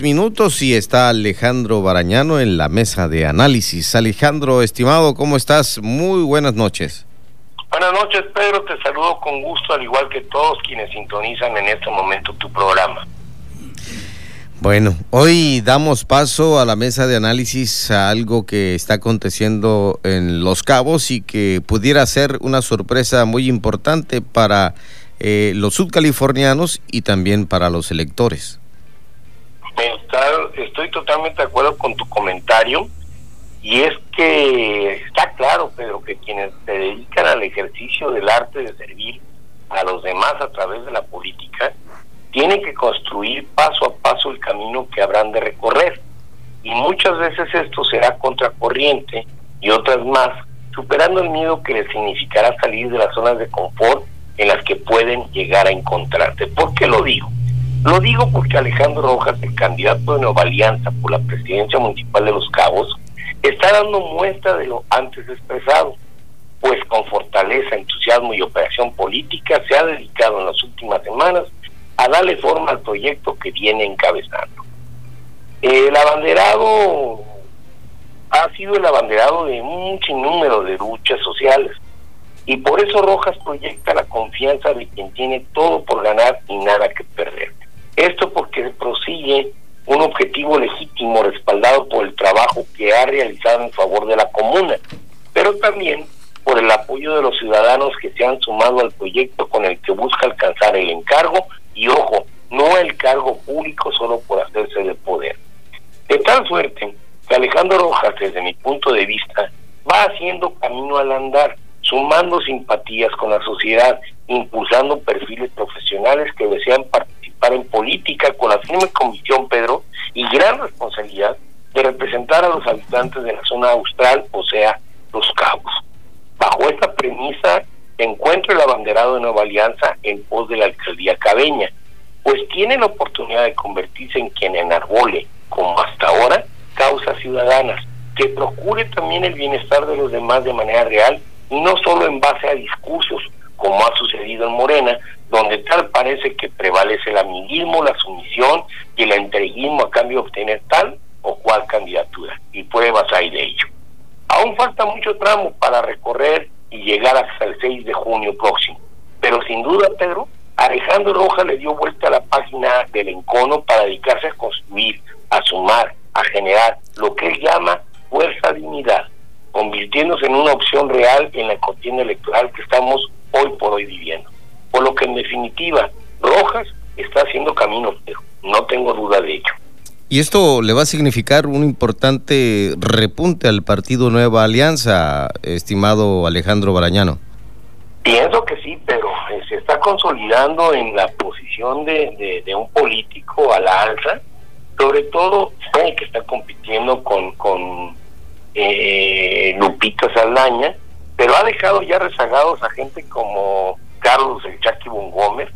minutos y está Alejandro Barañano en la mesa de análisis. Alejandro, estimado, ¿cómo estás? Muy buenas noches. Buenas noches, Pedro. Te saludo con gusto, al igual que todos quienes sintonizan en este momento tu programa. Bueno, hoy damos paso a la mesa de análisis a algo que está aconteciendo en Los Cabos y que pudiera ser una sorpresa muy importante para eh, los sudcalifornianos y también para los electores estoy totalmente de acuerdo con tu comentario y es que está claro, pero que quienes se dedican al ejercicio del arte de servir a los demás a través de la política, tienen que construir paso a paso el camino que habrán de recorrer. Y muchas veces esto será contracorriente y otras más, superando el miedo que les significará salir de las zonas de confort en las que pueden llegar a encontrarte. ¿Por qué lo digo? Lo digo porque Alejandro Rojas, el candidato de Nueva Alianza por la presidencia municipal de Los Cabos, está dando muestra de lo antes expresado, pues con fortaleza, entusiasmo y operación política se ha dedicado en las últimas semanas a darle forma al proyecto que viene encabezando. El abanderado ha sido el abanderado de un sinnúmero de luchas sociales y por eso Rojas proyecta la confianza de quien tiene todo por ganar y nada que perder. Esto porque prosigue un objetivo legítimo respaldado por el trabajo que ha realizado en favor de la comuna, pero también por el apoyo de los ciudadanos que se han sumado al proyecto con el que busca alcanzar el encargo y, ojo, no el cargo público solo por hacerse de poder. De tal suerte que Alejandro Rojas, desde mi punto de vista, va haciendo camino al andar, sumando simpatías con la sociedad, impulsando perfiles profesionales que desean participar en política con la firme convicción, Pedro, y gran responsabilidad de representar a los habitantes de la zona austral, o sea, los cabos. Bajo esta premisa encuentro el abanderado de Nueva Alianza en pos de la alcaldía cabeña, pues tiene la oportunidad de convertirse en quien enarbole, como hasta ahora, causas ciudadanas, que procure también el bienestar de los demás de manera real y no solo en base a discursos, como ha sucedido en Morena, donde tal parece que prevalece el amiguismo, la sumisión y el entreguismo a cambio de obtener tal o cual candidatura. Y pruebas hay de ello. Aún falta mucho tramo para recorrer y llegar hasta el 6 de junio próximo. Pero sin duda, Pedro, Alejandro Rojas le dio vuelta a la página del encono para dedicarse a construir, a sumar, a generar lo que él llama fuerza dignidad, convirtiéndose en una opción real en la contienda electoral que estamos hoy por hoy viviendo. Por lo que en definitiva, Rojas está haciendo camino, pero no tengo duda de ello. ¿Y esto le va a significar un importante repunte al partido Nueva Alianza, estimado Alejandro Barañano? Pienso que sí, pero eh, se está consolidando en la posición de, un político a la alza, sobre todo el que está compitiendo con, con eh, Lupita Saldaña, pero ha dejado ya rezagados a gente como Carlos el Chucky Gómez,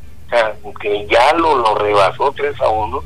que ya lo, lo rebasó 3 a 1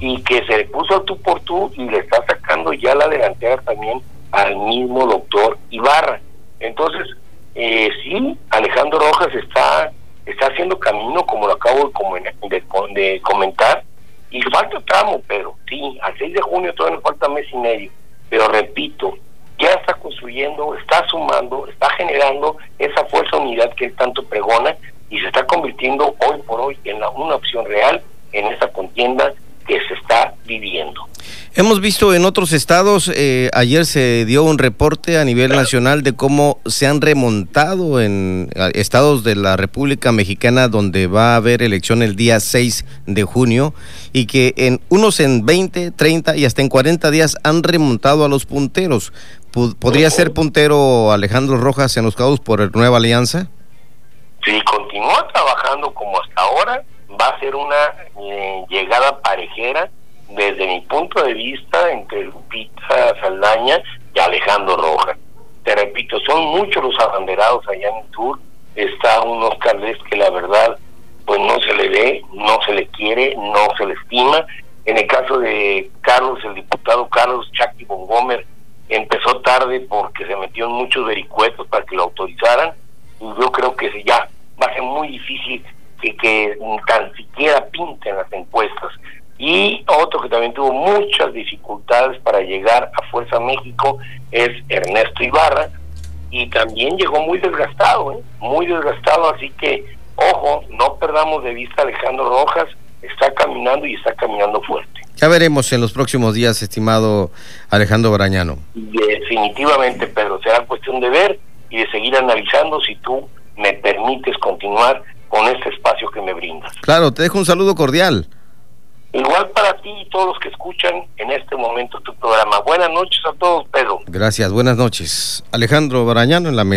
y que se le puso al tú por tú y le está sacando ya la delantera también al mismo doctor Ibarra. Entonces, eh, sí, Alejandro Rojas está está haciendo camino, como lo acabo de, de, comentar, y falta tramo, pero sí, al 6 de junio todavía nos falta mes y medio. Pero repito, ya está construyendo, está sumando, está generando esa fuerza unidad que él tanto pregona y se está convirtiendo hoy por hoy en una opción real en esta contienda que se está viviendo. Hemos visto en otros estados, eh, ayer se dio un reporte a nivel nacional de cómo se han remontado en estados de la República Mexicana donde va a haber elección el día 6 de junio y que en unos en 20, 30 y hasta en 40 días han remontado a los punteros. ¿Podría ser puntero Alejandro Rojas en los caos por Nueva Alianza? Si continúa trabajando como hasta ahora, va a ser una eh, llegada parejera desde mi punto de vista entre Lupita Saldaña y Alejandro Rojas. Te repito, son muchos los abanderados allá en el tour. Está un Oscar que la verdad pues no se le ve, no se le quiere, no se le estima. En el caso de Carlos, el diputado Carlos Chaki Bongomer, empezó tarde porque se metió en muchos vericuetos para que lo autorizaran y yo creo que ya muy difícil que, que tan siquiera pinten las encuestas. Y otro que también tuvo muchas dificultades para llegar a Fuerza México es Ernesto Ibarra, y también llegó muy desgastado, ¿eh? muy desgastado, así que ojo, no perdamos de vista a Alejandro Rojas, está caminando y está caminando fuerte. Ya veremos en los próximos días, estimado Alejandro Barañano. Definitivamente, Pedro, será cuestión de ver y de seguir analizando si tú me permites continuar con este espacio que me brindas. Claro, te dejo un saludo cordial. Igual para ti y todos los que escuchan en este momento tu programa. Buenas noches a todos, Pedro. Gracias, buenas noches. Alejandro Barañano en la mesa.